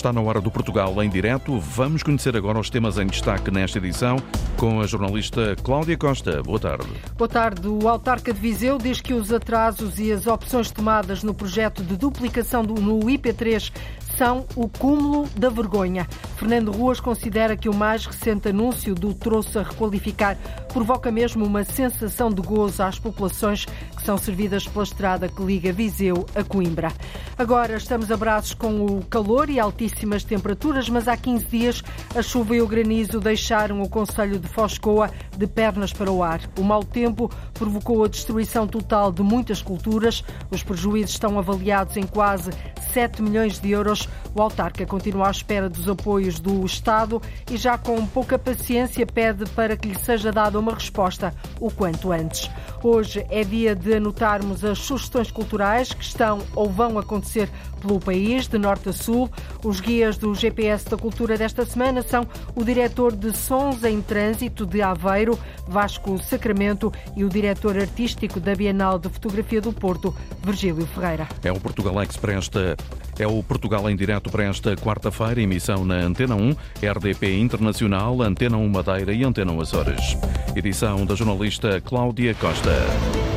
Está na hora do Portugal em direto. Vamos conhecer agora os temas em destaque nesta edição com a jornalista Cláudia Costa. Boa tarde. Boa tarde. O autarca de Viseu diz que os atrasos e as opções tomadas no projeto de duplicação do, no IP3 são o cúmulo da vergonha. Fernando Ruas considera que o mais recente anúncio do troço a requalificar provoca mesmo uma sensação de gozo às populações que são servidas pela estrada que liga Viseu a Coimbra. Agora estamos a braços com o calor e altíssimas temperaturas, mas há 15 dias a chuva e o granizo deixaram o Conselho de Foscoa de pernas para o ar. O mau tempo provocou a destruição total de muitas culturas. Os prejuízos estão avaliados em quase 7 milhões de euros. O autarca continua à espera dos apoios do Estado e já com pouca paciência pede para que lhe seja dada uma resposta o quanto antes. Hoje é dia de anotarmos as sugestões culturais que estão ou vão acontecer pelo país, de norte a sul. Os guias do GPS da Cultura desta semana são o diretor de Sons em Trânsito de Aveiro, Vasco Sacramento, e o diretor artístico da Bienal de Fotografia do Porto, Virgílio Ferreira. É o Portugal Express é o Portugal em direto para esta quarta-feira, emissão na Antena 1, RDP Internacional, Antena 1 Madeira e Antena 1 Açores. Edição da jornalista Cláudia Costa.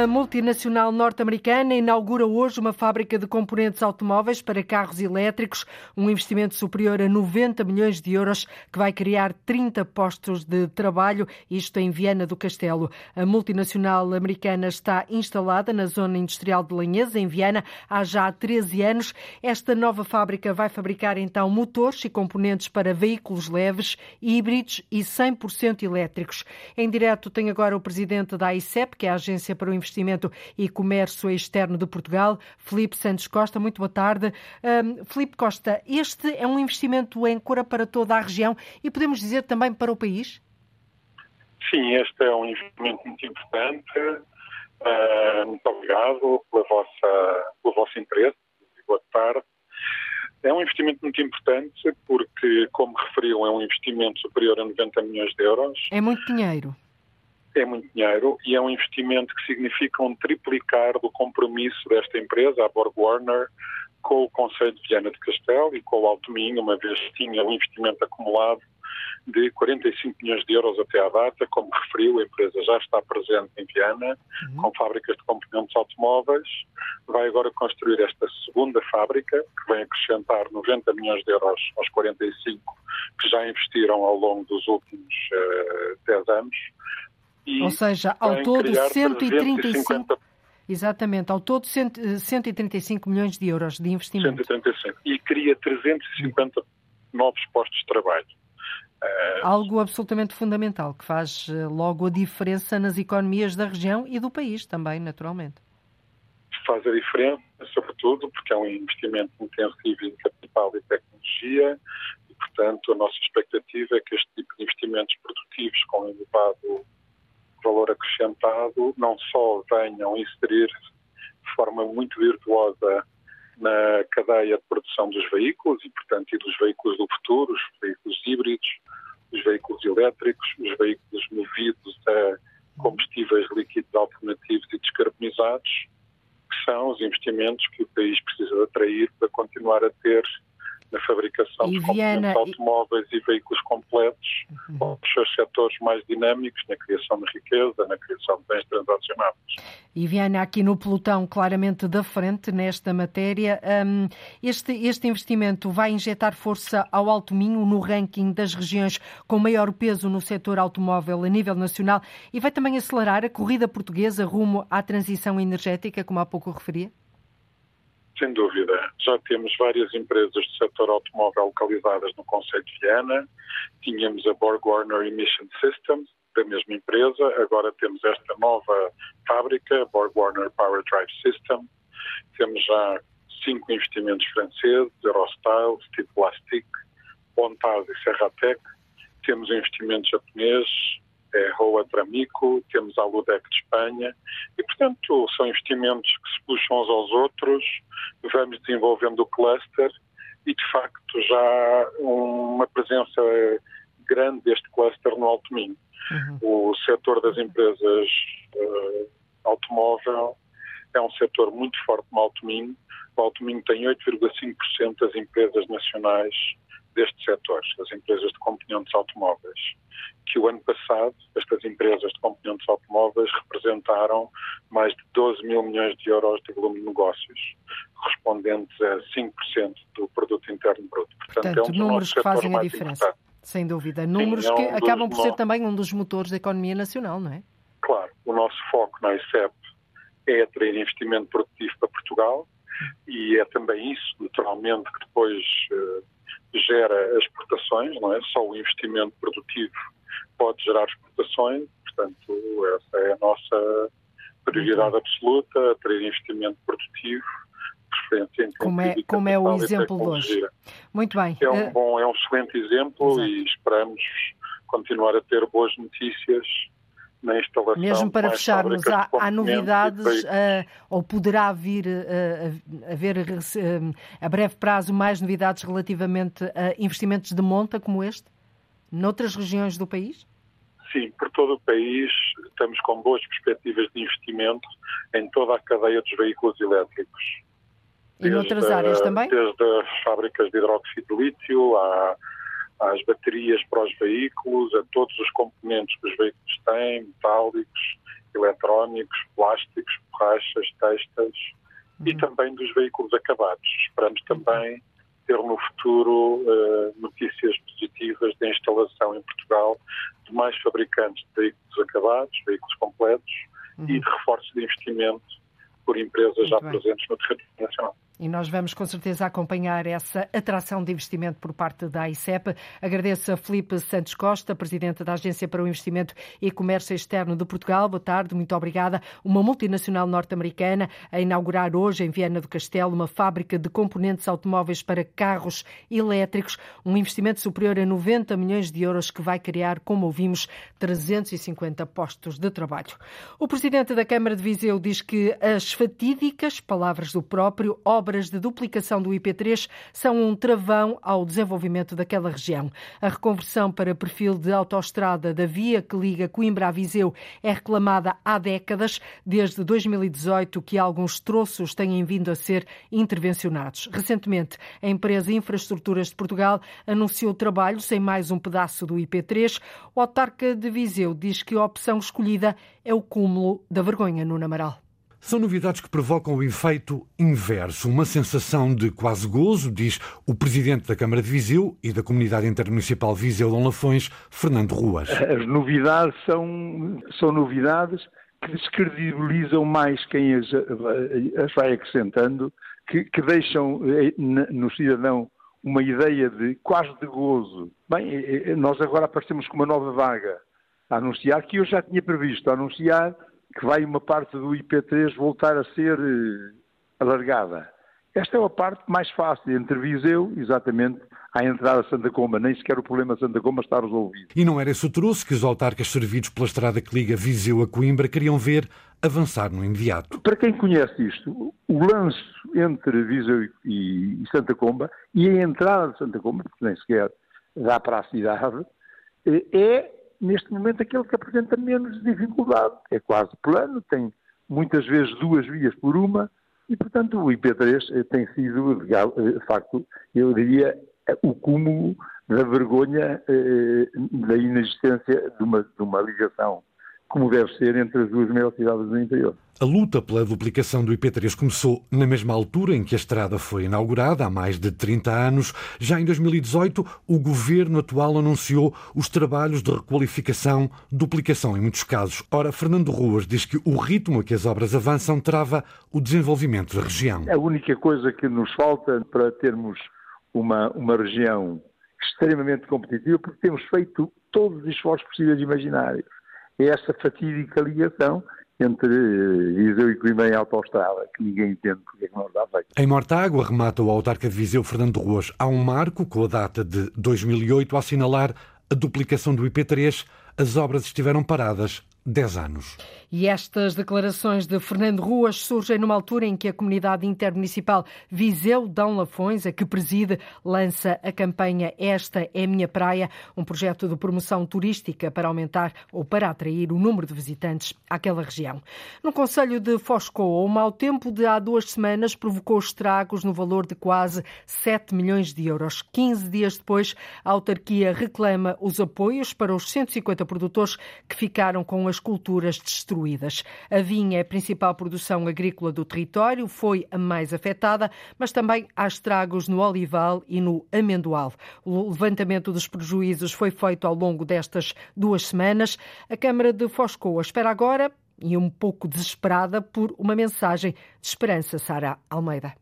Uma multinacional norte-americana inaugura hoje uma fábrica de componentes automóveis para carros elétricos, um investimento superior a 90 milhões de euros que vai criar 30 postos de trabalho, isto em Viana do Castelo. A multinacional americana está instalada na zona industrial de Lanhesa, em Viana, há já 13 anos. Esta nova fábrica vai fabricar então motores e componentes para veículos leves, híbridos e 100% elétricos. Em direto tem agora o presidente da ICEP, que é a Agência para o Investimento e Comércio Externo de Portugal, Felipe Santos Costa. Muito boa tarde. Um, Felipe Costa, este é um investimento em cora para toda a região e podemos dizer também para o país? Sim, este é um investimento muito importante. Uh, muito obrigado pela vossa, pelo vosso interesse. Boa tarde. É um investimento muito importante porque, como referiu, é um investimento superior a 90 milhões de euros. É muito dinheiro é muito dinheiro e é um investimento que significa um triplicar do compromisso desta empresa, a Borg Warner, com o Conselho de Viana de Castelo e com o Alto Minho, uma vez que tinha um investimento acumulado de 45 milhões de euros até à data. Como referiu, a empresa já está presente em Viana, uhum. com fábricas de componentes automóveis. Vai agora construir esta segunda fábrica, que vem acrescentar 90 milhões de euros aos 45 que já investiram ao longo dos últimos uh, eh, 10 anos. Ou seja, ao todo 135. Exatamente, ao todo 135 milhões de euros de investimento. 135. E cria 350 novos postos de trabalho. Eh, Algo absolutamente fundamental, que faz eh, logo a diferença nas economias da região e do país também, naturalmente. Faz a diferença, sobretudo, porque é um investimento intensivo em capital e tecnologia e, portanto, a nossa expectativa é que este tipo de investimentos produtivos com elevado valor acrescentado não só venham inserir de forma muito virtuosa na cadeia de produção dos veículos e, portanto, e dos veículos do futuro, os veículos híbridos, os veículos elétricos, os veículos movidos a combustíveis líquidos alternativos e descarbonizados, que são os investimentos que o país precisa atrair para continuar a ter na fabricação e de Viana, automóveis e... e veículos completos, uhum. os seus setores mais dinâmicos na criação de riqueza, na criação de bens transacionados. E Viana, aqui no pelotão claramente da frente nesta matéria, um, este, este investimento vai injetar força ao Alto Minho no ranking das regiões com maior peso no setor automóvel a nível nacional e vai também acelerar a corrida portuguesa rumo à transição energética, como há pouco referia? Sem dúvida. Já temos várias empresas do setor automóvel localizadas no Conselho de Viana. Tínhamos a Borg Warner Emission Systems, da mesma empresa. Agora temos esta nova fábrica, Borg Warner Power Drive System. Temos já cinco investimentos franceses, Eurostyle, Steel Plastic, Bontaz e Serratec. Temos investimentos japoneses, é Roa Tramico, temos a Ludec de Espanha, e, portanto, são investimentos que se puxam uns aos outros, vamos desenvolvendo o cluster e, de facto, já uma presença grande deste cluster no Alto Minho. Uhum. O setor das empresas uh, automóvel é um setor muito forte no Alto Minho. O Alto Minho tem 8,5% das empresas nacionais deste setor, as empresas de componentes automóveis, que o ano passado estas empresas de componentes automóveis representaram mais de 12 mil milhões de euros de volume de negócios, correspondentes a 5% do produto interno bruto. Portanto, Portanto é um números que fazem a diferença. Importante. Sem dúvida. Números Sim, é um que acabam por ser também um dos motores da economia nacional, não é? Claro. O nosso foco na ICEP é atrair investimento produtivo para Portugal e é também isso, naturalmente, que depois uh, gera exportações, não é? Só o investimento produtivo pode gerar exportações, portanto, essa é a nossa prioridade absoluta, atrair investimento produtivo, preferência em como é, como é o exemplo de hoje. Muito bem. É um, eh, bom, é um excelente exemplo Exato. e esperamos continuar a ter boas notícias na instalação. Mesmo para fecharmos, há, há novidades uh, ou poderá vir uh, haver uh, a breve prazo mais novidades relativamente a investimentos de monta como este, noutras regiões do país? Sim, por todo o país estamos com boas perspectivas de investimento em toda a cadeia dos veículos elétricos. E desde, noutras áreas também? Desde as fábricas de hidróxido de lítio à às baterias para os veículos, a todos os componentes que os veículos têm, metálicos, eletrónicos, plásticos, borrachas, textas uhum. e também dos veículos acabados. Esperamos também ter no futuro uh, notícias positivas de instalação em Portugal de mais fabricantes de veículos acabados, veículos completos uhum. e de reforço de investimento por empresas Muito já bem. presentes no território nacional. E nós vamos com certeza acompanhar essa atração de investimento por parte da ICEP. Agradeço a Felipe Santos Costa, presidente da Agência para o Investimento e Comércio Externo de Portugal. Boa tarde, muito obrigada. Uma multinacional norte-americana a inaugurar hoje em Viana do Castelo uma fábrica de componentes automóveis para carros elétricos, um investimento superior a 90 milhões de euros que vai criar, como ouvimos, 350 postos de trabalho. O presidente da Câmara de Viseu diz que as fatídicas palavras do próprio obras obras de duplicação do IP3 são um travão ao desenvolvimento daquela região. A reconversão para perfil de autoestrada da via que liga Coimbra a Viseu é reclamada há décadas, desde 2018 que alguns troços têm vindo a ser intervencionados. Recentemente, a empresa Infraestruturas de Portugal anunciou trabalho sem mais um pedaço do IP3. O autarca de Viseu diz que a opção escolhida é o cúmulo da vergonha no Namaral. São novidades que provocam o efeito inverso, uma sensação de quase gozo, diz o presidente da Câmara de Viseu e da Comunidade Intermunicipal Viseu Dom Lafões, Fernando Ruas. As novidades são, são novidades que descredibilizam mais quem as, as vai acrescentando, que, que deixam eh, no cidadão uma ideia de quase de gozo. Bem, eh, eh, nós agora aparecemos com uma nova vaga a anunciar, que eu já tinha previsto anunciar que vai uma parte do IP3 voltar a ser eh, alargada. Esta é a parte mais fácil entre Viseu, exatamente, à entrada de Santa Comba. Nem sequer o problema de Santa Comba está resolvido. E não era esse o troço que os autarcas servidos pela estrada que liga Viseu a Coimbra queriam ver avançar no imediato. Para quem conhece isto, o lance entre Viseu e Santa Comba e a entrada de Santa Comba, porque nem sequer dá para a cidade, eh, é neste momento aquele que apresenta menos dificuldade. É quase plano, tem muitas vezes duas vias por uma, e portanto o IP3 eh, tem sido, eh, de facto, eu diria, eh, o cúmulo da vergonha da inexistência de uma, de uma ligação como deve ser entre as duas maiores cidades do interior. A luta pela duplicação do IP3 começou na mesma altura em que a estrada foi inaugurada, há mais de 30 anos. Já em 2018, o governo atual anunciou os trabalhos de requalificação, duplicação em muitos casos. Ora, Fernando Ruas diz que o ritmo a que as obras avançam trava o desenvolvimento da região. A única coisa que nos falta para termos uma, uma região extremamente competitiva, porque temos feito todos os esforços possíveis e imaginários é essa fatídica ligação entre Viseu e Coimbra em autoestrada, que ninguém entende porque é que não está feito. Em Mortágua, remata o autarca de Viseu, Fernando Ruas, há um marco com a data de 2008 a assinalar a duplicação do IP3 as obras estiveram paradas 10 anos. E estas declarações de Fernando Ruas surgem numa altura em que a comunidade intermunicipal Viseu Dão Lafões, a que preside, lança a campanha Esta é Minha Praia, um projeto de promoção turística para aumentar ou para atrair o número de visitantes àquela região. No Conselho de Foscoa, o mau tempo de há duas semanas provocou estragos no valor de quase 7 milhões de euros. 15 dias depois, a autarquia reclama os apoios para os 150 produtores que ficaram com as culturas destruídas A vinha é a principal produção agrícola do território, foi a mais afetada, mas também há estragos no olival e no amendoal. O levantamento dos prejuízos foi feito ao longo destas duas semanas. A Câmara de Foscoa espera agora, e um pouco desesperada, por uma mensagem de esperança, Sara Almeida.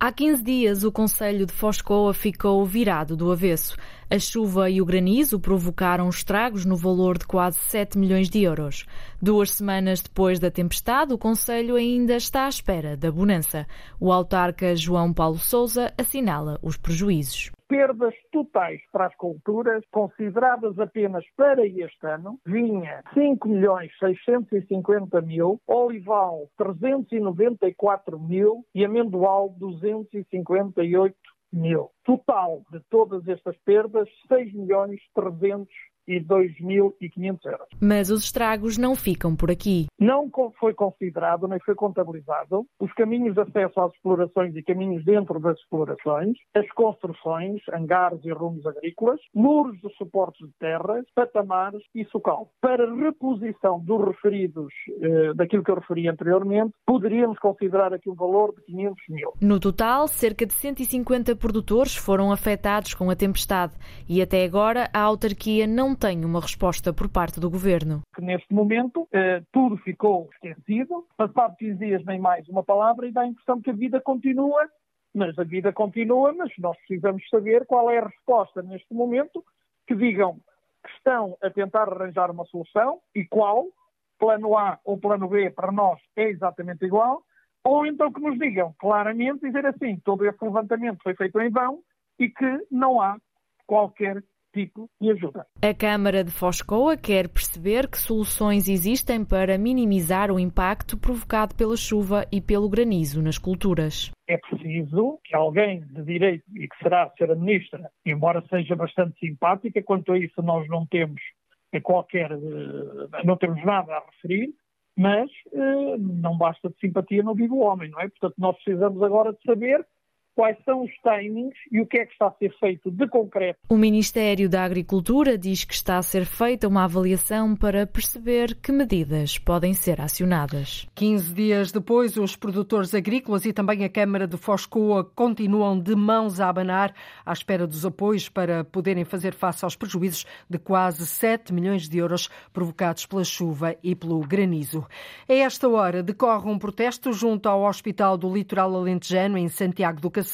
Há 15 dias, o Conselho de Foscoa ficou virado do avesso. A chuva e o granizo provocaram estragos no valor de quase 7 milhões de euros. Duas semanas depois da tempestade, o Conselho ainda está à espera da bonança. O autarca João Paulo Souza assinala os prejuízos perdas totais para as culturas, consideradas apenas para este ano, vinha 5 milhões 650 mil, olival 394 mil e amendoal 258 mil. Total de todas estas perdas, 6 milhões 300 e 2.500 euros. Mas os estragos não ficam por aqui. Não foi considerado, nem foi contabilizado os caminhos de acesso às explorações e caminhos dentro das explorações, as construções, hangares e rumos agrícolas, muros de suportes de terras, patamares e socal. Para reposição dos referidos, eh, daquilo que eu referi anteriormente, poderíamos considerar aqui um valor de 500 mil. No total, cerca de 150 produtores foram afetados com a tempestade e até agora a autarquia não tem uma resposta por parte do governo. Neste momento, eh, tudo ficou esquecido. Passado 15 dias, nem mais uma palavra, e dá a impressão que a vida continua. Mas a vida continua, mas nós precisamos saber qual é a resposta neste momento que digam que estão a tentar arranjar uma solução e qual, plano A ou plano B, para nós é exatamente igual, ou então que nos digam claramente, dizer assim, todo esse levantamento foi feito em vão e que não há qualquer tipo de ajuda. A Câmara de Foscoa quer perceber que soluções existem para minimizar o impacto provocado pela chuva e pelo granizo nas culturas. É preciso que alguém de direito, e que será a Sra. Ministra, embora seja bastante simpática, quanto a isso nós não temos qualquer, eh, não temos nada a referir, mas eh, não basta de simpatia não vive o homem, não é? Portanto, nós precisamos agora de saber quais são os timings e o que é que está a ser feito de concreto. O Ministério da Agricultura diz que está a ser feita uma avaliação para perceber que medidas podem ser acionadas. 15 dias depois, os produtores agrícolas e também a Câmara de Foscoa continuam de mãos a abanar à espera dos apoios para poderem fazer face aos prejuízos de quase 7 milhões de euros provocados pela chuva e pelo granizo. A esta hora decorre um protesto junto ao Hospital do Litoral Alentejano, em Santiago do Cacete,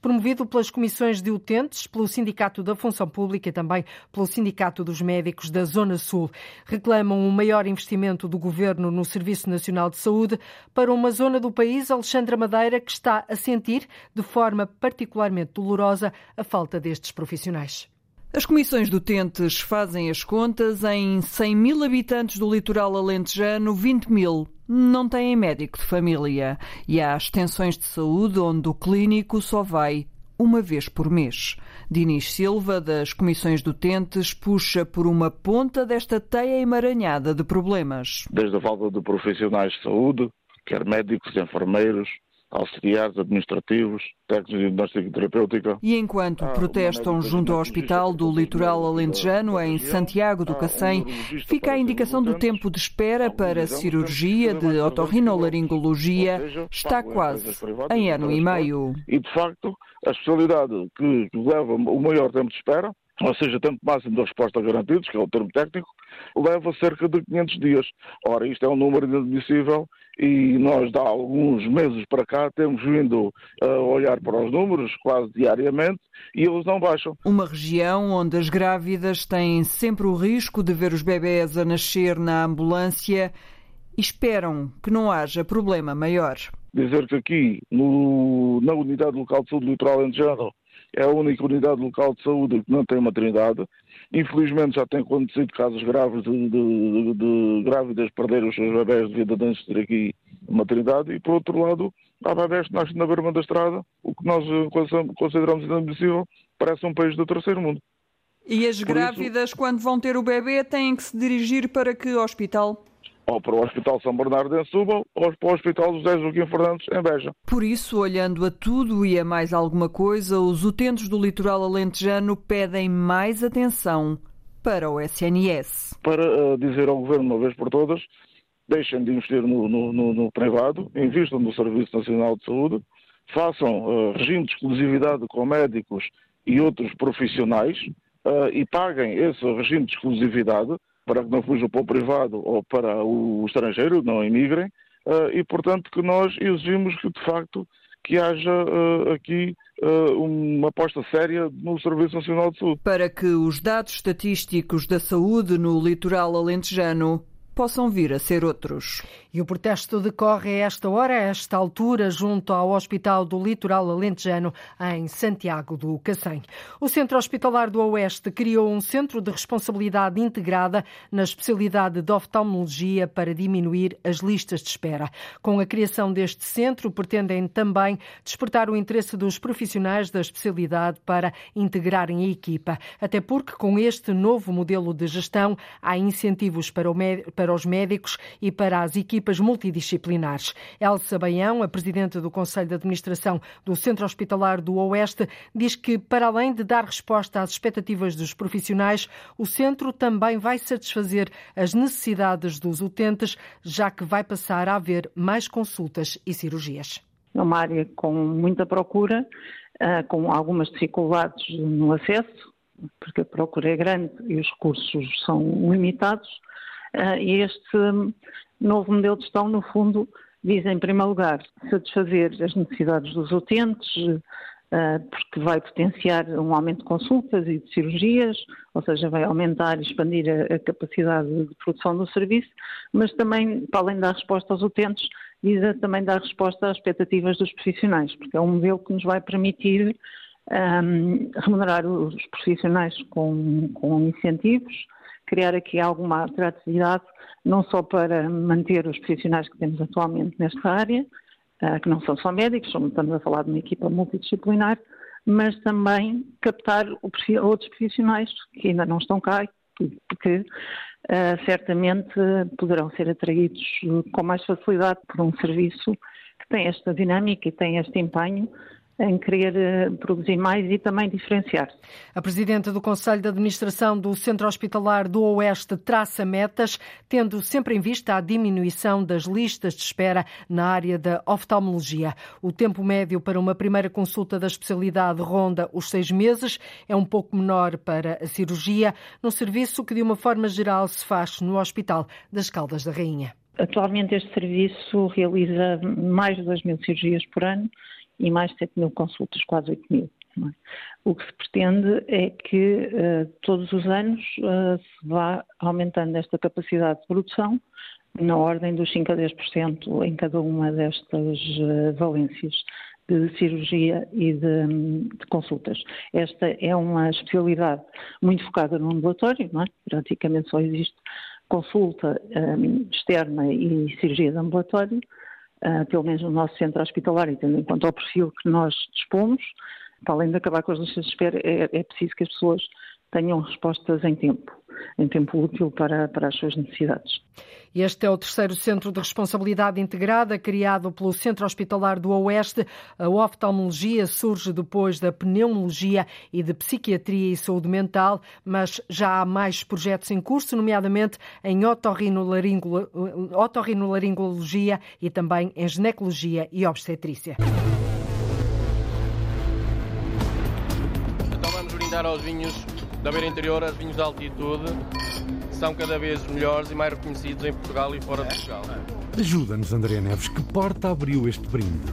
promovido pelas comissões de utentes, pelo Sindicato da Função Pública e também pelo Sindicato dos Médicos da Zona Sul. Reclamam um maior investimento do governo no Serviço Nacional de Saúde para uma zona do país, Alexandra Madeira, que está a sentir de forma particularmente dolorosa a falta destes profissionais. As comissões de utentes fazem as contas em 100 mil habitantes do litoral alentejano, 20 mil não têm médico de família e há extensões de saúde onde o clínico só vai uma vez por mês. Dinis Silva, das Comissões de puxa por uma ponta desta teia emaranhada de problemas. Desde a falta de profissionais de saúde, quer médicos, enfermeiros, auxiliares administrativos, técnicos de diagnóstico terapêutica. E enquanto protestam junto ao Hospital do Litoral Alentejano, em Santiago do Cacém, fica a indicação do tempo de espera para cirurgia de otorrinolaringologia está quase em ano e meio. E, de facto, a especialidade que leva o maior tempo de espera ou seja, tempo máximo de resposta garantidos, que é o termo técnico, leva cerca de 500 dias. Ora, isto é um número inadmissível e nós, há alguns meses para cá, temos vindo a olhar para os números quase diariamente e eles não baixam. Uma região onde as grávidas têm sempre o risco de ver os bebés a nascer na ambulância e esperam que não haja problema maior. Dizer que aqui, no, na Unidade Local de Saúde Litoral Alentejano, é a única unidade local de saúde que não tem maternidade Infelizmente já tem acontecido casos graves de, de, de grávidas perderem os seus bebés devido a doenças ter aqui maternidade e, por outro lado, há bebés que nascem na berma da estrada, o que nós consideramos inadmissível, parece um país do terceiro mundo. E as por grávidas, isso, quando vão ter o bebê, têm que se dirigir para que hospital? Ou para o Hospital São Bernardo em Setúbal ou para o Hospital José Joaquim Fernandes em Beja. Por isso, olhando a tudo e a mais alguma coisa, os utentes do litoral alentejano pedem mais atenção para o SNS. Para uh, dizer ao Governo, uma vez por todas, deixem de investir no, no, no, no privado, investam no Serviço Nacional de Saúde, façam uh, regime de exclusividade com médicos e outros profissionais uh, e paguem esse regime de exclusividade para que não fujam para o privado ou para o estrangeiro, não emigrem, uh, e portanto que nós exigimos que de facto que haja uh, aqui uh, uma aposta séria no Serviço Nacional de Saúde. Para que os dados estatísticos da saúde no litoral alentejano possam vir a ser outros. E o protesto decorre a esta hora, a esta altura, junto ao Hospital do Litoral Alentejano, em Santiago do Cacém. O Centro Hospitalar do Oeste criou um centro de responsabilidade integrada na especialidade de oftalmologia para diminuir as listas de espera. Com a criação deste centro, pretendem também despertar o interesse dos profissionais da especialidade para integrarem a equipa. Até porque, com este novo modelo de gestão, há incentivos para para os médicos e para as equipas multidisciplinares. Elsa Baião, a presidente do Conselho de Administração do Centro Hospitalar do Oeste, diz que, para além de dar resposta às expectativas dos profissionais, o centro também vai satisfazer as necessidades dos utentes, já que vai passar a haver mais consultas e cirurgias. É uma área com muita procura, ah, com algumas dificuldades no acesso, porque a procura é grande e os recursos são limitados. Uh, e este novo modelo de gestão, no fundo, visa, em primeiro lugar, satisfazer as necessidades dos utentes, uh, porque vai potenciar um aumento de consultas e de cirurgias, ou seja, vai aumentar e expandir a, capacidade de produção do serviço, mas também, para além da resposta aos utentes, visa também dar resposta às expectativas dos profissionais, porque é um modelo que nos vai permitir um, remunerar os profissionais com, com incentivos, criar aqui alguma atratividade, não só para manter os profissionais que temos atualmente nesta área, uh, que não são só médicos, estamos a falar de uma equipa multidisciplinar, mas também captar outros profissionais que ainda não estão cá e que uh, certamente poderão ser atraídos com mais facilidade por um serviço que tem esta dinâmica e tem este empenho em querer eh, produzir mais e também diferenciar-se. A Presidente do Conselho de Administração do Centro Hospitalar do Oeste traça metas, tendo sempre em vista a diminuição das listas de espera na área da oftalmologia. O tempo médio para uma primeira consulta da especialidade ronda os seis meses, é um pouco menor para a cirurgia, num serviço que de uma forma geral se faz no Hospital das Caldas da Rainha. Atualmente este serviço realiza mais de 2 mil cirurgias por ano e mais de 7 mil consultas, quase 8 mil. É? O que se pretende é que uh, todos os anos uh, se vá aumentando esta capacidade de produção na ordem dos 5 a 10% em cada uma destas uh, valências de cirurgia e de, de, consultas. Esta é uma especialidade muito focada no ambulatório, é? praticamente só existe consulta externa e cirurgia de ambulatório, uh, pelo menos no nosso centro hospitalar, e tendo em conta o perfil que nós dispomos, para além de acabar com as listas de espera, é, é preciso que as pessoas tenham respostas em tempo, em tempo útil para, para as suas necessidades. Este é o terceiro centro de responsabilidade integrada criado pelo Centro Hospitalar do Oeste. A oftalmologia surge depois da pneumologia e de psiquiatria e saúde mental, mas já há mais projetos em curso, nomeadamente em otorrinolaringologia e também em ginecologia e obstetrícia. Então vamos brindar aos vinhos da beira interior, os vinhos de altitude, são cada vez melhores e mais reconhecidos em Portugal e fora de Portugal. Ajuda-nos, André Neves, que porta abriu este brinde?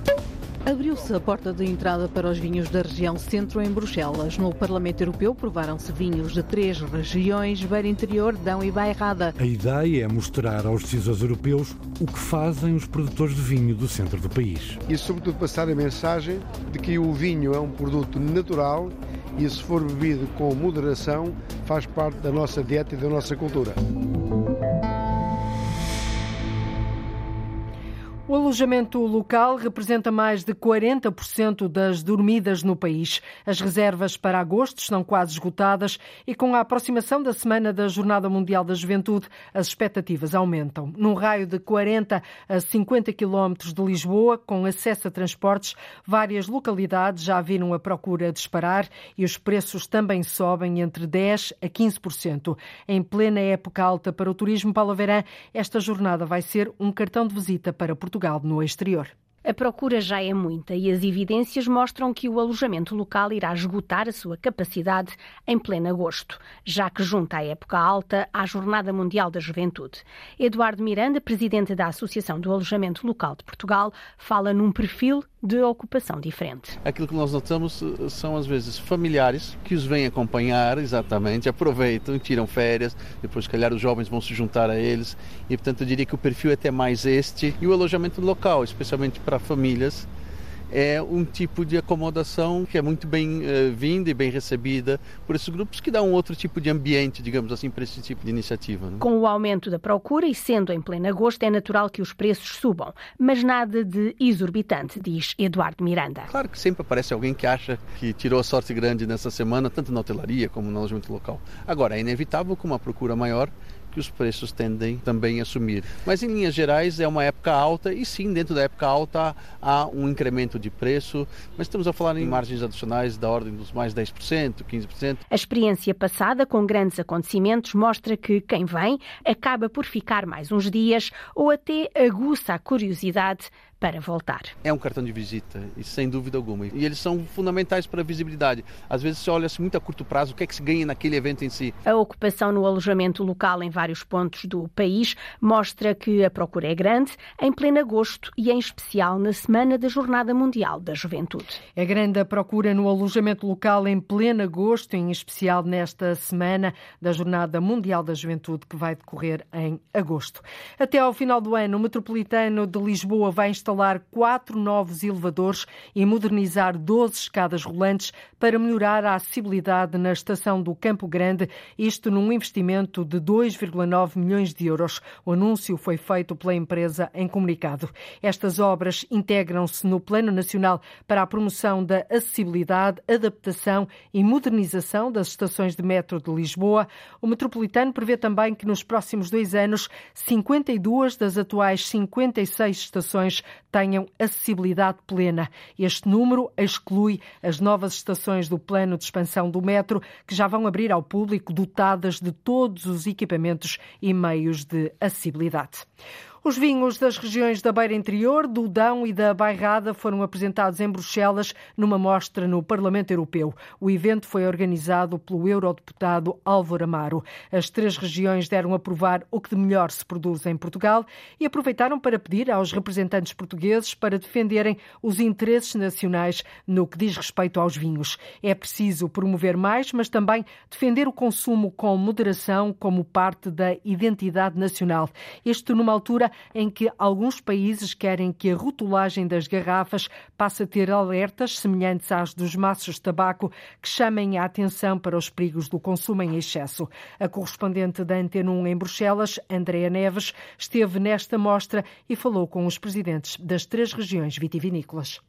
Abriu-se a porta de entrada para os vinhos da região centro em Bruxelas. No Parlamento Europeu provaram-se vinhos de três regiões, Beira Interior, Dão e Bairrada. A ideia é mostrar aos decisores europeus o que fazem os produtores de vinho do centro do país. E, sobretudo, passar a mensagem de que o vinho é um produto natural e se for bebido com moderação, faz parte da nossa dieta e da nossa cultura. O alojamento local representa mais de 40% das dormidas no país. As reservas para agosto estão quase esgotadas e, com a aproximação da Semana da Jornada Mundial da Juventude, as expectativas aumentam. Num raio de 40 a 50 quilómetros de Lisboa, com acesso a transportes, várias localidades já viram a procura disparar e os preços também sobem entre 10% a 15%. Em plena época alta para o turismo, Paulo Verã, esta jornada vai ser um cartão de visita para Portugal. Portugal no exterior. A procura já é muita e as evidências mostram que o alojamento local irá esgotar a sua capacidade em pleno agosto, já que junta a época alta à Jornada Mundial da Juventude. Eduardo Miranda, presidente da Associação do Alojamento Local de Portugal, fala num perfil de ocupação diferente. Aquilo que nós notamos eh, são às vezes familiares que os vêm acompanhar, exatamente, aproveitam, tiram férias, depois, se calhar, os jovens vão se juntar a eles e, portanto, eu diria que o perfil é até mais este e o alojamento local, especialmente para famílias é um tipo de acomodação que é muito bem uh, vinda e bem recebida por esses grupos que dá um outro tipo de ambiente, digamos assim, para esse tipo de iniciativa. Né? Com o aumento da procura e sendo em pleno agosto, é natural que os preços subam, mas nada de exorbitante, diz Eduardo Miranda. Claro que sempre aparece alguém que acha que tirou a sorte grande nessa semana, tanto na hotelaria como no alojamento local. Agora, é inevitável com uma procura maior que os preços tendem também a sumir. Mas em linhas gerais é uma época alta e sim, dentro da época alta há um incremento de preço, mas estamos a falar em margens adicionais da ordem dos mais 10%, 15%. A experiência passada com grandes acontecimentos mostra que quem vem acaba por ficar mais uns dias ou até aguça a curiosidade para voltar. É um cartão de visita, e sem dúvida alguma. E eles são fundamentais para a visibilidade. Às vezes se olha-se muito a curto prazo o que é que se ganha naquele evento em si. A ocupação no alojamento local em vários pontos do país mostra que a procura é grande em pleno agosto e em especial na semana da Jornada Mundial da Juventude. É grande a procura no alojamento local em pleno agosto, em especial nesta semana da Jornada Mundial da Juventude que vai decorrer em agosto. Até ao final do ano, o Metropolitano de Lisboa vai instalar instalar quatro novos elevadores e modernizar 12 escadas rolantes para melhorar a acessibilidade na estação do Campo Grande, isto num investimento de 2,9 milhões de euros. O anúncio foi feito pela empresa em comunicado. Estas obras integram-se no Plano Nacional para a promoção da acessibilidade, adaptação e modernização das estações de metro de Lisboa. O metropolitano prevê também que nos próximos dois anos 52 das atuais 56 estações tenham acessibilidade plena. Este número exclui as novas estações do plano de expansão do metro, que já vão abrir ao público dotadas de todos os equipamentos e meios de acessibilidade. Os vinhos das regiões da Beira Interior, do Dão e da Bairrada foram apresentados em Bruxelas numa mostra no Parlamento Europeu. O evento foi organizado pelo eurodeputado Álvaro Amaro. As três regiões deram a provar o que de melhor se produz em Portugal e aproveitaram para pedir aos representantes portugueses para defenderem os interesses nacionais no que diz respeito aos vinhos. É preciso promover mais, mas também defender o consumo com moderação como parte da identidade nacional. Isto numa altura em que alguns países querem que a rotulagem das garrafas passe a ter alertas semelhantes às dos maços de tabaco que chamem a atenção para os perigos do consumo em excesso. A correspondente da Antena 1 em Bruxelas, Andrea Neves, esteve nesta mostra e falou com os presidentes das três regiões vitivinícolas.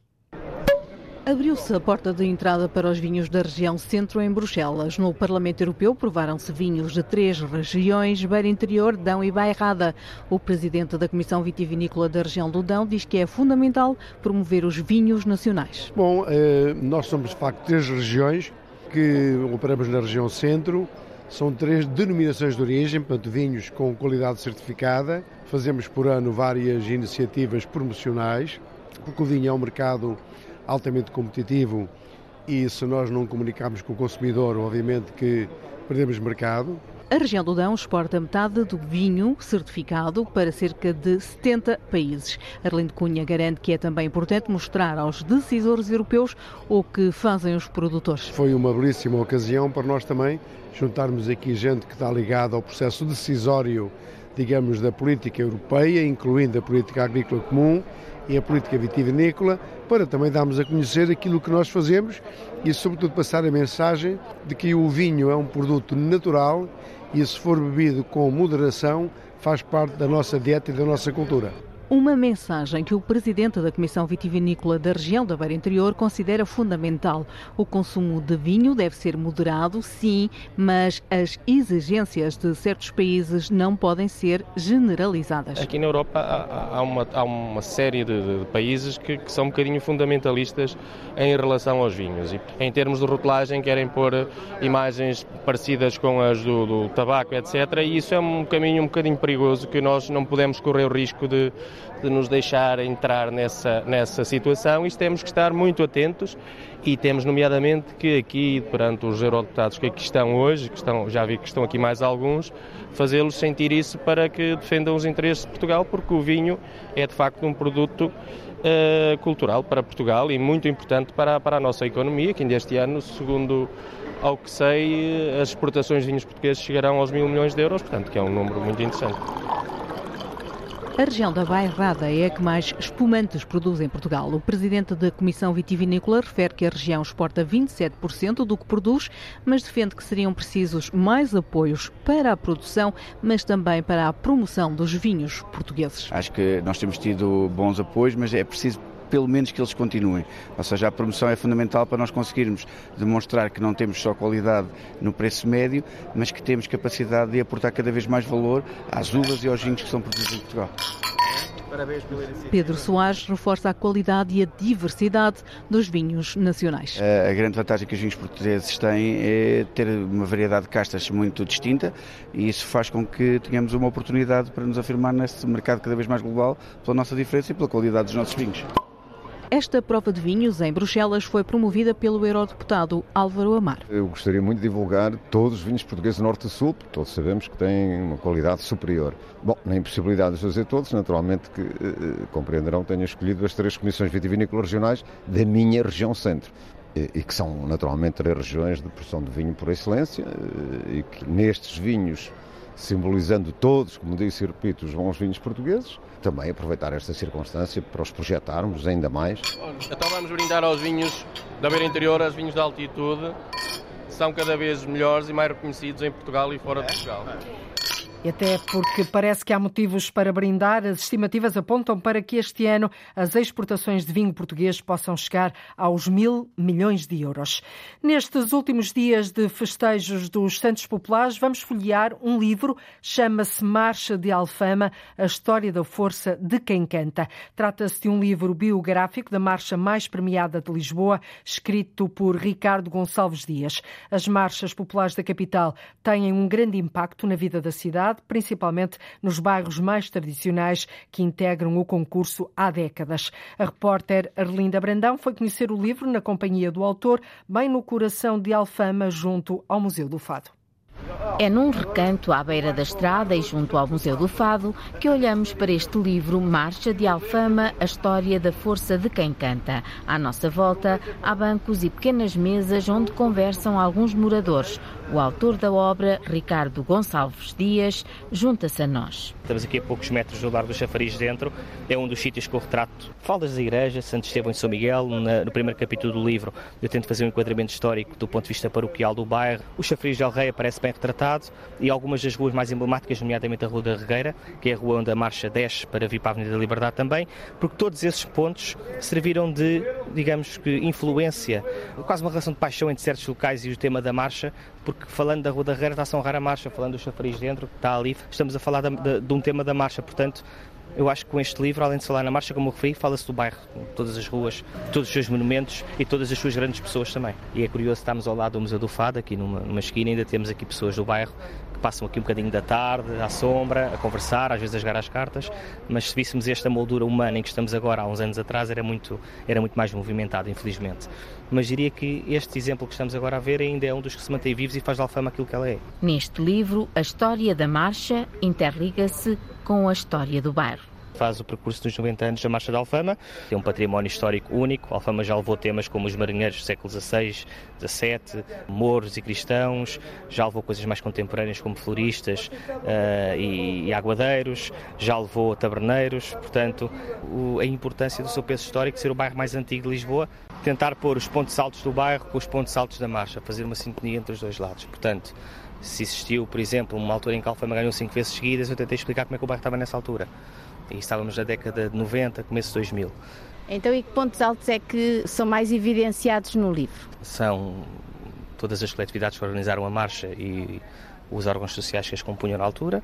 Abriu-se a porta de entrada para os vinhos da região centro em Bruxelas. No Parlamento Europeu provaram-se vinhos de três regiões, Beira Interior, Dão e Bairrada. O presidente da Comissão Vitivinícola da região do Dão diz que é fundamental promover os vinhos nacionais. Bom, eh, nós somos de facto três regiões que operamos na região centro. São três denominações de origem, portanto, vinhos com qualidade certificada. Fazemos por ano várias iniciativas promocionais, porque o vinho é um mercado altamente competitivo e se nós não comunicarmos com o consumidor, obviamente que perdemos mercado. A região do Dão exporta metade do vinho certificado para cerca de 70 países. Arlindo Cunha garante que é também importante mostrar aos decisores europeus o que fazem os produtores. Foi uma belíssima ocasião para nós também juntarmos aqui gente que está ligada ao processo decisório, digamos, da política europeia, incluindo a política agrícola comum, e a política vitivinícola, para também darmos a conhecer aquilo que nós fazemos e, sobretudo, passar a mensagem de que o vinho é um produto natural e, se for bebido com moderação, faz parte da nossa dieta e da nossa cultura. Uma mensagem que o presidente da Comissão Vitivinícola da região da Beira Interior considera fundamental. O consumo de vinho deve ser moderado, sim, mas as exigências de certos países não podem ser generalizadas. Aqui na Europa há, uma, há uma, série de, de países que, que, são um bocadinho fundamentalistas em relação aos vinhos. E, em termos de rotulagem, querem pôr imagens parecidas com as do, do tabaco, etc. E isso é um caminho um bocadinho perigoso que nós não podemos correr o risco de de nos deixar entrar nessa, nessa situação e temos que estar muito atentos e temos nomeadamente que aqui, perante os eurodeputados que aqui estão hoje, que estão, já vi que estão aqui mais alguns, fazê-los sentir isso para que defendam os interesses de Portugal, porque o vinho é de facto um produto uh, cultural para Portugal e muito importante para, para a nossa economia, que ainda este ano, segundo ao que sei, as exportações de vinhos portugueses chegarão aos mil milhões de euros, portanto que é um número muito interessante. A região da Bairrada é a que mais espumantes produz em Portugal. O presidente da Comissão Vitivinícola refere que a região exporta 27% do que produz, mas defende que seriam precisos mais apoios para a produção, mas também para a promoção dos vinhos portugueses. Acho que nós temos tido bons apoios, mas é preciso pelo menos que eles continuem. Ou seja, a promoção é fundamental para nós conseguirmos demonstrar que não temos só qualidade no preço médio, mas que temos capacidade de aportar cada vez mais valor às uvas e aos vinhos que são produzidos em Portugal. Pedro Soares reforça a qualidade e a diversidade dos vinhos nacionais. A grande vantagem que os vinhos portugueses têm é ter uma variedade de castas muito distinta e isso faz com que tenhamos uma oportunidade para nos afirmar nesse mercado cada vez mais global pela nossa diferença e pela qualidade dos nossos vinhos. Esta prova de vinhos em Bruxelas foi promovida pelo eurodeputado Álvaro Amar. Eu gostaria muito de divulgar todos os vinhos portugueses norte e sul, porque todos sabemos que têm uma qualidade superior. Bom, na impossibilidade de fazer todos, naturalmente que eh, compreenderão que tenho escolhido as três comissões vitivinícolas regionais da minha região centro e que são naturalmente três regiões de produção de vinho por excelência eh, e que nestes vinhos simbolizando todos, como disse e repito, os bons vinhos portugueses. Também aproveitar esta circunstância para os projetarmos ainda mais. Então vamos brindar aos vinhos da beira interior, aos vinhos de altitude. São cada vez melhores e mais reconhecidos em Portugal e fora de Portugal. E até porque parece que há motivos para brindar, as estimativas apontam para que este ano as exportações de vinho português possam chegar aos mil milhões de euros. Nestes últimos dias de festejos dos Santos Populares, vamos folhear um livro, chama-se Marcha de Alfama, a história da força de quem canta. Trata-se de um livro biográfico da marcha mais premiada de Lisboa, escrito por Ricardo Gonçalves Dias. As marchas populares da capital têm um grande impacto na vida da cidade cidade, principalmente nos bairros mais tradicionais que integram o concurso há décadas. A repórter Arlinda Brandão foi conhecer o livro na companhia do autor, bem no coração de Alfama, junto ao Museu do Fado. É num recanto à beira da estrada e junto ao Museu do Fado que olhamos para este livro Marcha de Alfama, a história da força de quem canta. À nossa volta há bancos e pequenas mesas onde conversam alguns moradores. O autor da obra, Ricardo Gonçalves Dias, junta-se a nós. Estamos aqui a poucos metros do Lar do Chafariz dentro. É um dos sítios que eu retrato. Faldas da igreja, Santo Estevão e São Miguel. no primeiro capítulo do livro eu tento fazer um enquadramento histórico do ponto de vista paroquial do bairro. O Chafariz de Alreia parece bem retratado e algumas das ruas mais emblemáticas, nomeadamente a Rua da Regueira, que é a rua onde a marcha desce para vir para a Avenida da Liberdade também, porque todos esses pontos serviram de, digamos que, influência, quase uma relação de paixão entre certos locais e o tema da marcha, porque falando da Rua da Regueira está a honrar a marcha, falando do chafariz dentro, que está ali, estamos a falar de, de, de um tema da marcha, portanto, eu acho que com este livro, além de falar na marcha, como eu referi, fala-se do bairro, todas as ruas, todos os seus monumentos e todas as suas grandes pessoas também. E é curioso, estamos ao lado do Museu do Fado, aqui numa, numa esquina, ainda temos aqui pessoas do bairro passam aqui um bocadinho da tarde, à sombra, a conversar, às vezes a jogar as cartas, mas se víssemos esta moldura humana em que estamos agora, há uns anos atrás, era muito, era muito mais movimentado, infelizmente. Mas diria que este exemplo que estamos agora a ver ainda é um dos que se mantém vivos e faz da Alfama aquilo que ela é. Neste livro, a história da marcha interliga-se com a história do bairro. Faz o percurso dos 90 anos da Marcha da Alfama. Tem um património histórico único. A Alfama já levou temas como os marinheiros do século XVI, XVII, mouros e cristãos, já levou coisas mais contemporâneas como floristas uh, e, e, aguadeiros, já levou taberneiros. Portanto, o, a importância do seu peso histórico ser o bairro mais antigo de Lisboa, tentar pôr os pontos altos do bairro com os pontos altos da marcha, fazer uma sintonia entre os dois lados. Portanto, se existiu, por exemplo, uma altura em que a Alfama ganhou cinco vezes seguidas, eu tentei explicar como é que o bairro estava nessa altura. E estávamos na década de 90, começo de 2000. Então, e que pontos altos é que são mais evidenciados no livro? São todas as coletividades que organizaram a marcha e os órgãos sociais que as compunham na altura,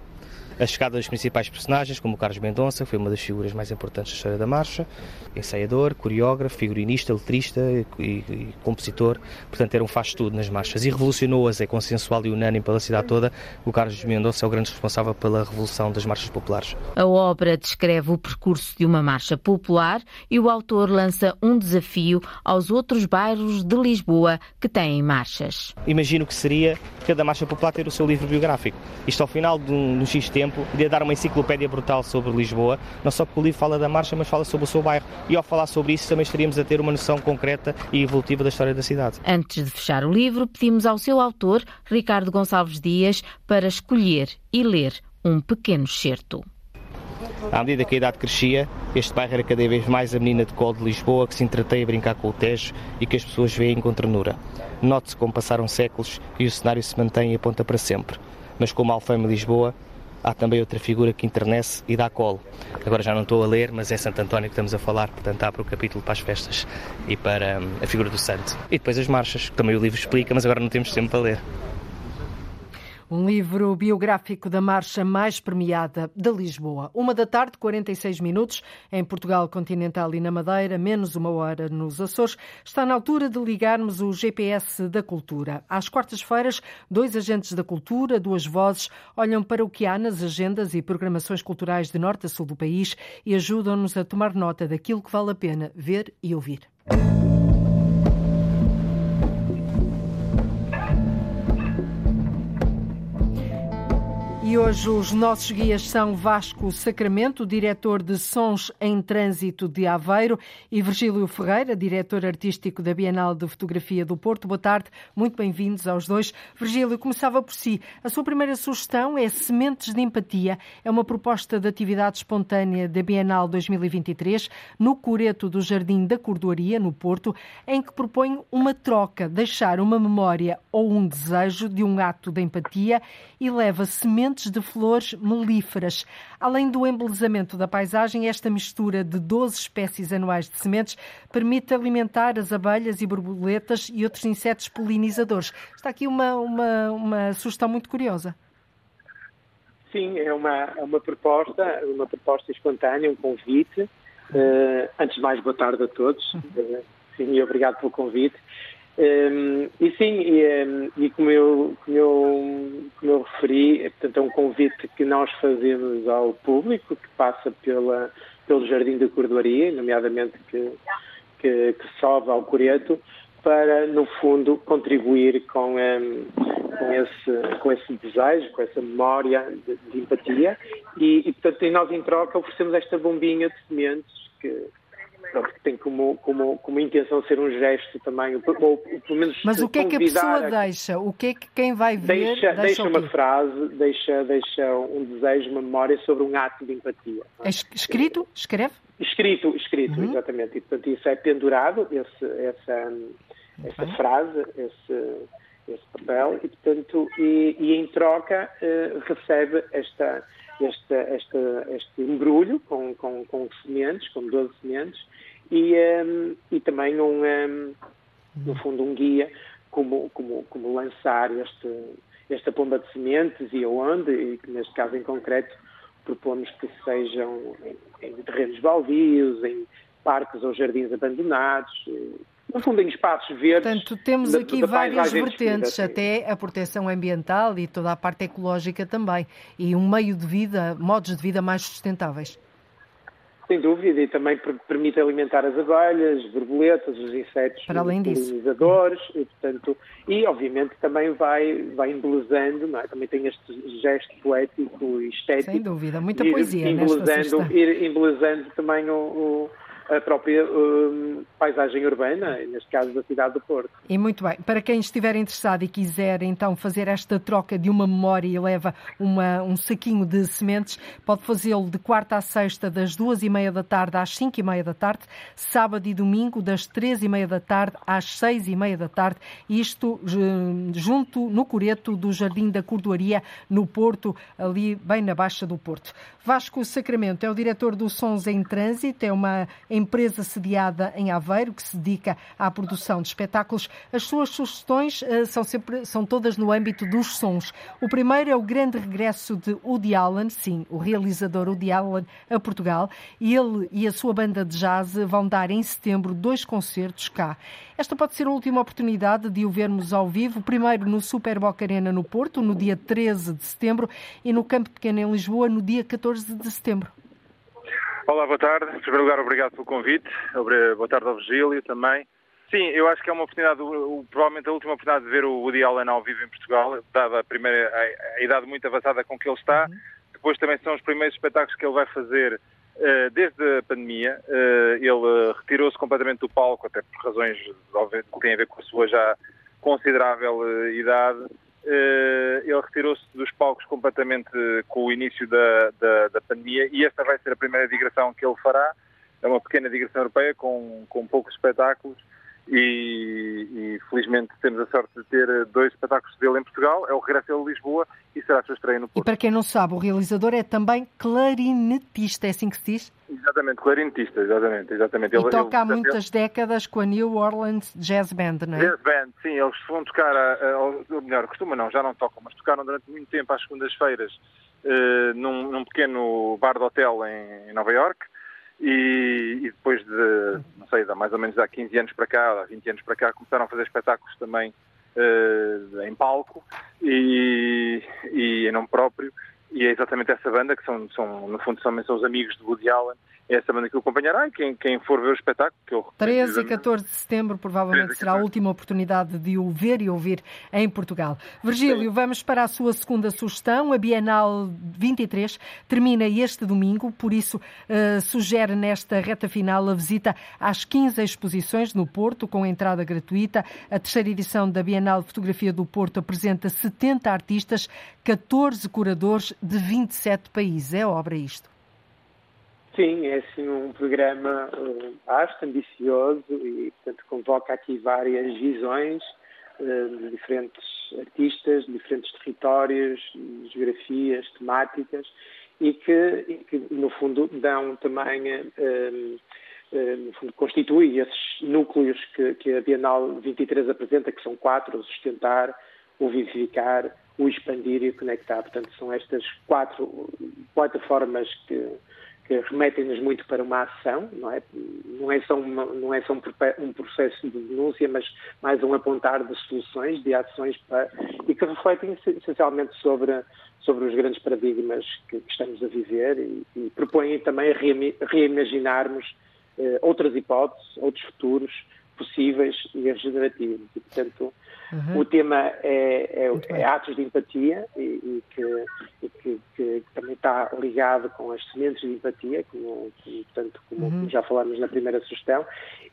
a chegada dos principais personagens, como o Carlos Mendonça, foi uma das figuras mais importantes da história da marcha, ensaiador, coreógrafo, figurinista, letrista e, e, compositor, portanto era um faz-tudo nas marchas e revolucionou-as, é consensual e unânime pela cidade toda, o Carlos Mendonça é o grande responsável pela revolução das marchas populares. A obra descreve o percurso de uma marcha popular e o autor lança um desafio aos outros bairros de Lisboa que têm marchas. Imagino que seria cada marcha popular ter o seu livro biográfico. Isto ao final de um, de um X tempo podia dar uma enciclopédia brutal sobre Lisboa, não só porque o livro fala da marcha, mas fala sobre o seu bairro. E ao falar sobre isso, também estaríamos a ter uma noção concreta e evolutiva da história da cidade. Antes de fechar o livro, pedimos ao seu autor, Ricardo Gonçalves Dias, para escolher e ler um pequeno excerto. À medida que a idade crescia, este bairro era cada vez mais a menina de colo de Lisboa que se entretém a brincar com o Tejo e que as pessoas veem com ternura. Note-se como passaram séculos e o cenário se mantém e aponta para sempre. Mas como a Alfama Lisboa, há também outra figura que internece e dá colo. Agora já não estou a ler, mas é Santo António que estamos a falar, portanto há para o capítulo para as festas e para hum, a figura do santo. E depois as marchas, que também o livro explica, mas agora não temos tempo para ler. Um livro biográfico da marcha mais premiada de Lisboa. Uma da tarde, 46 minutos, em Portugal continental e na Madeira, menos uma hora nos Açores. Está na altura de ligarmos o GPS da cultura. Às quartas-feiras, dois agentes da cultura, duas vozes, olham para o que há nas agendas e programações culturais de norte a sul do país e ajudam-nos a tomar nota daquilo que vale a pena ver e ouvir. E hoje os nossos guias são Vasco Sacramento, diretor de Sons em Trânsito de Aveiro, e Virgílio Ferreira, diretor artístico da Bienal de Fotografia do Porto. Boa tarde, muito bem-vindos aos dois. Virgílio, começava por si. A sua primeira sugestão é Sementes de Empatia. É uma proposta de atividade espontânea da Bienal 2023, no Coreto do Jardim da Cordoaria, no Porto, em que propõe uma troca, deixar uma memória ou um desejo de um ato de empatia e leva sementes sementes de flores melíferas. Além do embelezamento da paisagem, esta mistura de 12 espécies anuais de sementes permite alimentar as abelhas e borboletas e outros insetos polinizadores. Está aqui uma, uma, uma sugestão muito curiosa. Sim, é uma, é uma proposta, uma proposta espontânea, um convite. Uh, antes de mais, boa tarde a todos. Uh, sim, e obrigado pelo convite. Um, e sim, e, um, e, como, eu, como, eu, como eu referi, é, portanto, é um convite que nós fazemos ao público, que passa pela, pelo Jardim da Cordoaria, nomeadamente que, que, que sobe ao Coreto, para, no fundo, contribuir com, um, com, esse, com esse desejo, com essa memória de, de empatia. E, e, portanto, nós, em troca, oferecemos esta bombinha de sementes que pronto, tem como, como, como intenção ser um gesto também, ou, ou pelo menos Mas o que é que a pessoa a... deixa? O que é que quem vai ver deixa? Deixa, deixa uma frase, deixa, deixa um desejo, uma memória sobre um ato de empatia. É escrito? Escreve? Escrito, escrito, uhum. exatamente. E, portanto, isso é pendurado, esse, essa, essa uhum. frase, esse, esse papel, e, portanto, e, e em troca uh, recebe esta este, este, este embrulho com, com, com sementes, com 12 sementes, e, um, e também um, um, no fundo um guia como, como, como lançar este, esta pomba de sementes e aonde, e que neste caso em concreto propomos que sejam em, em terrenos baldios, em parques ou jardins abandonados, no fundo, em espaços verdes. Portanto, temos da, aqui da várias vertentes, até a proteção ambiental e toda a parte ecológica também, e um meio de vida, modos de vida mais sustentáveis. Sem dúvida, e também permite alimentar as abelhas, borboletas, os insetos Para além polinizadores, e, portanto, e obviamente também vai, vai embelezando, não é? também tem este gesto poético e estético. Sem dúvida, muita poesia ir embelezando, ir embelezando também o, o a própria uh, paisagem urbana, neste caso da cidade do Porto. E muito bem. Para quem estiver interessado e quiser então fazer esta troca de uma memória e leva uma, um saquinho de sementes, pode fazê-lo de quarta a sexta, das duas e meia da tarde às cinco e meia da tarde, sábado e domingo, das três e meia da tarde às seis e meia da tarde, isto junto no Coreto do Jardim da Cordoaria, no Porto, ali bem na Baixa do Porto. Vasco Sacramento é o diretor do Sons em Trânsito, é uma empresa sediada em Aveiro que se dedica à produção de espetáculos. As suas sugestões uh, são, sempre, são todas no âmbito dos sons. O primeiro é o grande regresso de Woody Allen, sim, o realizador Woody Allen a Portugal, ele e a sua banda de jazz vão dar em setembro dois concertos cá. Esta pode ser a última oportunidade de o vermos ao vivo, primeiro no Super Boca Arena no Porto, no dia 13 de setembro, e no Campo Pequeno em Lisboa, no dia 14 de setembro. Olá, boa tarde. Em primeiro lugar, obrigado pelo convite. Boa tarde ao Virgílio também. Sim, eu acho que é uma oportunidade, provavelmente a última oportunidade de ver o Woody Allen ao vivo em Portugal, dada a, primeira, a, a idade muito avançada com que ele está. Uhum. Depois também são os primeiros espetáculos que ele vai fazer uh, desde a pandemia. Uh, ele retirou-se completamente do palco, até por razões que têm a ver com a sua já considerável idade. Eh, ele retirou-se dos palcos completamente com o início da, da, da, pandemia e esta vai ser a primeira digressão que ele fará. É uma pequena digressão europeia com, com poucos espetáculos e, e, felizmente temos a sorte de ter dois espetáculos dele em Portugal. É o regresso a Lisboa e será a sua estreia no Porto. E para quem não sabe, o realizador é também clarinetista, é assim que se diz? Exatamente, clarinetista, exatamente. exatamente. E ele, toca ele, há ele, muitas décadas com a New Orleans Jazz Band, não é? Jazz Band, sim, eles vão tocar, a, ou melhor, costuma não, já não tocam, mas tocaram durante muito tempo às segundas-feiras uh, num, num, pequeno bar de hotel em, em Nova York e, e, depois de, não sei, mais ou menos há 15 anos para cá, há 20 anos para cá, começaram a fazer espetáculos também uh, em palco e, e em nome próprio. E é exatamente essa banda, que são, são no fundo, são, são os amigos de Woody Allen, é essa banda que o acompanhará e quem, quem for ver o espetáculo. Que eu 13 e 14 de setembro provavelmente será a última oportunidade de o ver e ouvir em Portugal. Virgílio, Sim. vamos para a sua segunda sugestão. A Bienal 23 termina este domingo, por isso uh, sugere nesta reta final a visita às 15 exposições no Porto, com entrada gratuita. A terceira edição da Bienal de Fotografia do Porto apresenta 70 artistas, 14 curadores de 27 países. É obra isto. Sim, é assim um programa vasto, ambicioso e, portanto, convoca aqui várias visões uh, de diferentes artistas, de diferentes territórios, geografias, temáticas e que, e que no fundo, dão também, uh, no fundo, constituem esses núcleos que, que a Bienal 23 apresenta, que são quatro, o sustentar, o vivificar, o expandir e o conectar. Portanto, são estas quatro plataformas que que remetem-nos muito para uma ação, não é? Não é só, uma, não é só um, um, processo de denúncia, mas mais um apontar de soluções, de ações para, e que refletem essencialmente sobre, sobre os grandes paradigmas que, que estamos a viver e, e propõem também reimaginarmos eh, outras hipóteses, outros futuros possíveis e regenerativos. E, portanto, Uhum. O tema é, é, é, atos de empatia e, e, que, e que, que, também está ligado com as sementes de empatia, como, como, portanto, como uhum. já falamos na primeira sugestão,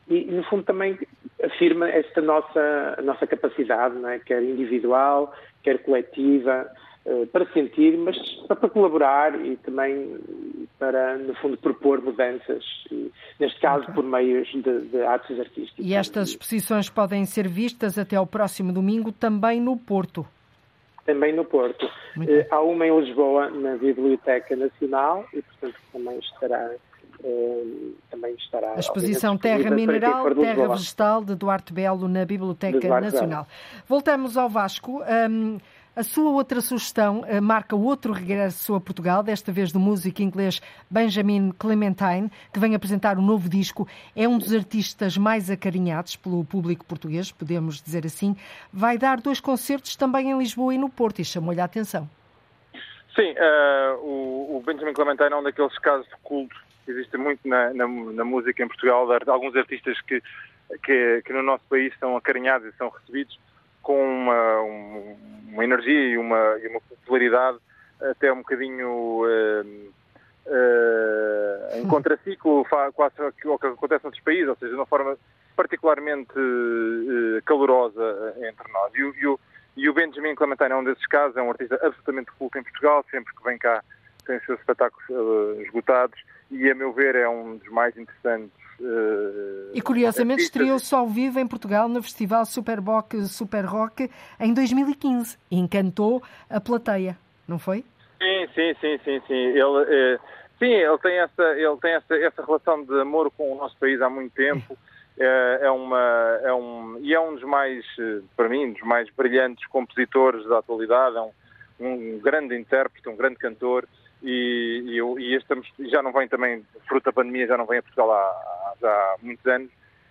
e no fundo também afirma esta nossa, nossa capacidade, não é? quer individual, quer coletiva, para sentir, mas para colaborar e também para, no fundo, propor mudanças, neste caso okay. por meios de, de atos artísticos. E estas exposições podem ser vistas até ao próximo domingo também no Porto. Também no Porto. Uh, há uma em Lisboa, na Biblioteca Nacional, e portanto também estará Uh, também estará. A exposição Terra Mineral, Terra Vegetal de Duarte Belo na Biblioteca Nacional. Belo. Voltamos ao Vasco. Um, a sua outra sugestão uh, marca outro regresso a Portugal, desta vez do músico inglês Benjamin Clementine, que vem apresentar um novo disco. É um dos artistas mais acarinhados pelo público português, podemos dizer assim. Vai dar dois concertos também em Lisboa e no Porto e chamou-lhe a atenção. Sim, uh, o, o, Benjamin Clementine é um daqueles casos de culto existe muito na, na, na música em Portugal, de alguns artistas que, que, que, no nosso país são acarinhados e são recebidos com uma, uma energia e uma, e uma popularidade até um bocadinho uh, uh, em contraciclo quase ao que acontece noutros países, ou seja, de uma forma particularmente uh, calorosa entre nós. E, e, o, e o Benjamin Clementine é um desses casos, é um artista absolutamente culto em Portugal, sempre que vem cá tem os seus espetáculos esgotados e, a meu ver, é um dos mais interessantes e curiosamente estreou-se ao vivo em Portugal no Festival Super Rock, Super Rock em 2015. Encantou a plateia, não foi? Sim, sim, sim, sim, sim. Ele, eh, sim, ele tem, essa, ele tem essa, essa relação de amor com o nosso país há muito tempo. É, é uma, é um, e é um dos mais, eh, para mim, dos mais brilhantes compositores da atualidade. É um, um grande intérprete, um grande cantor e, e, e estamos, já não vem também, fruto da pandemia, já não vem a Portugal há, há muitos anos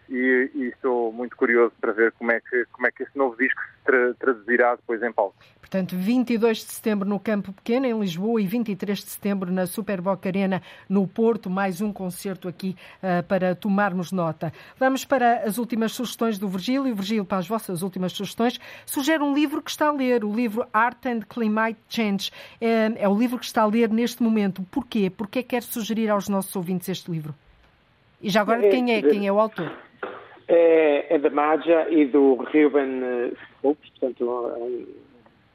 e, e, estou muito curioso para ver como é que, como é que esse novo disco se tra traduzirá depois em palco. Portanto, 22 de setembro no Campo Pequeno, em Lisboa, e 23 de setembro na Superboc Arena, no Porto. Mais um concerto aqui uh, para tomarmos nota. Vamos para as últimas sugestões do Virgílio. Virgílio, para as vossas últimas sugestões, sugere um livro que está a ler, o livro Art and Climate Change. É, é o livro que está a ler neste momento. Porquê? Porquê quer sugerir aos nossos ouvintes este livro? E já agora, quem é, quem é o autor? É, é da Maja e do Ruben Foucault, portanto, é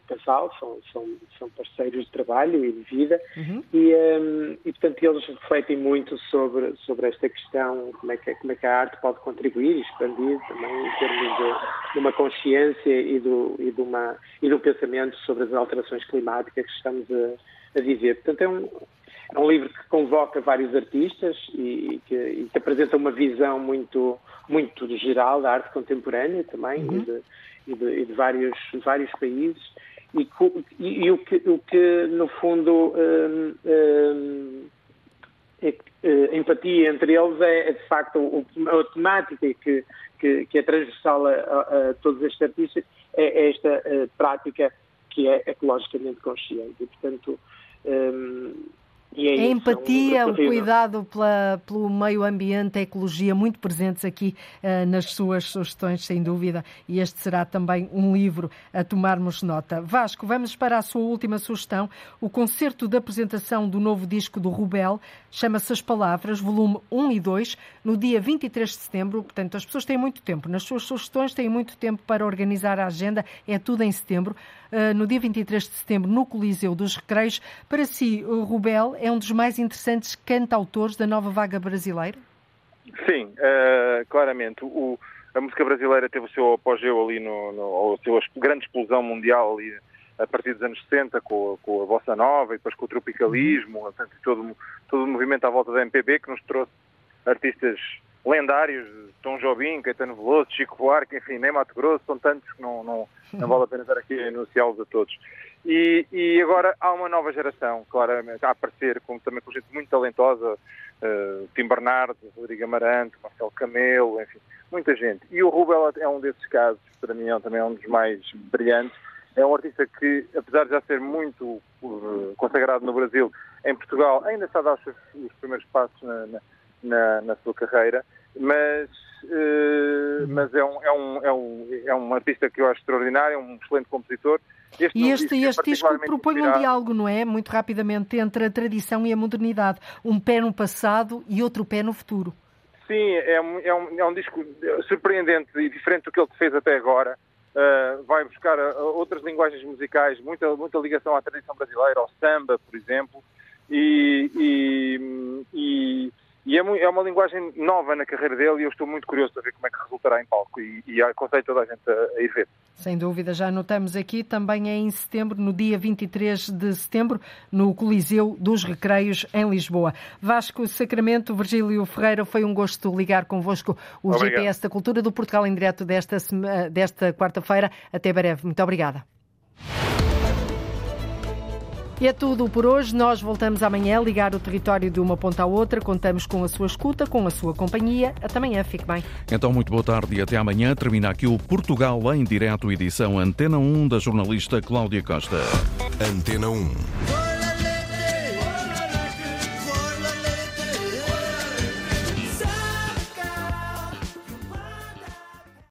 casal, são, são, são parceiros de trabalho e de vida, uhum. e, um, e, portanto, eles refletem muito sobre, sobre esta questão, como é, que, como é que a arte pode contribuir e expandir também em termos de, de uma consciência e, do, e, de uma, e do pensamento sobre as alterações climáticas que estamos a, a viver. Portanto, é um, é um livro que convoca vários artistas e que, e que apresenta uma visão muito, muito geral da arte contemporânea também uhum. e, de, e, de, e, de, vários, vários países. E, e, o, que, o que, no fundo, hum, hum, é, é, empatia entre eles é, é de facto a, temática que, que, que é transversal a, a, a, todos estes artistas, é, é esta uh, prática que é ecologicamente consciente. E, portanto, um, é a empatia, o cuidado pela, pelo meio ambiente, a ecologia, muito presentes aqui uh, nas suas sugestões, sem dúvida. E este será também um livro a tomarmos nota. Vasco, vamos para a sua última sugestão. O concerto de apresentação do novo disco do Rubel chama-se As Palavras, volume 1 e 2, no dia 23 de setembro. Portanto, as pessoas têm muito tempo. Nas suas sugestões têm muito tempo para organizar a agenda. É tudo em setembro. Uh, no dia 23 de setembro, no Coliseu dos Recreios. Para si, o Rubel é um dos mais interessantes cantautores da nova vaga brasileira? Sim, uh, claramente. O, a música brasileira teve o seu apogeu ali, no, no, a sua grande explosão mundial ali a partir dos anos 60 com, a, com a bossa nova e depois com o tropicalismo, portanto, todo, todo o movimento à volta da MPB que nos trouxe artistas lendários, Tom Jobim, Caetano Veloso, Chico Buarque, enfim, nem Mato Grosso, são tantos que não, não, não vale a pena estar aqui a enunciá-los a todos. E, e, agora há uma nova geração, claramente, a aparecer, com, também com gente muito talentosa, uh, Tim Bernardo, Rodrigo Amarante, Marcelo Camelo, enfim, muita gente. E o Rubel é um desses casos, para mim é também um dos mais brilhantes. É um artista que, apesar de já ser muito uh, consagrado no Brasil, em Portugal ainda está a dar os, os primeiros passos na, na, na, sua carreira, mas, uh, mas é, um, é, um, é, um, é um artista que eu acho extraordinário, é um excelente compositor este e este, este disco propõe inspirado. um diálogo, não é? Muito rapidamente, entre a tradição e a modernidade. Um pé no passado e outro pé no futuro. Sim, é um, é um, é um disco surpreendente e diferente do que ele fez até agora. Uh, vai buscar uh, outras linguagens musicais, muita, muita ligação à tradição brasileira, ao samba, por exemplo, e, e, e e é, é, uma linguagem nova na carreira dele e eu estou muito curioso para ver como é que resultará em palco e, e aconselho toda a gente a, a ir ver. Sem dúvida, já notamos aqui, também é em setembro, no dia 23 de setembro, no Coliseu dos Recreios, em Lisboa. Vasco Sacramento, Virgílio Ferreira, foi um gosto ligar convosco o Obrigado. GPS da Cultura do Portugal em direto desta, desta quarta-feira. Até breve. Muito obrigada. E é tudo por hoje. Nós voltamos amanhã a ligar o território de uma ponta à outra. Contamos com a sua escuta, com a sua companhia. Até amanhã. Fique bem. Então, muito boa tarde e até amanhã. Termina aqui o Portugal em direto, edição Antena 1 da jornalista Cláudia Costa. Antena 1.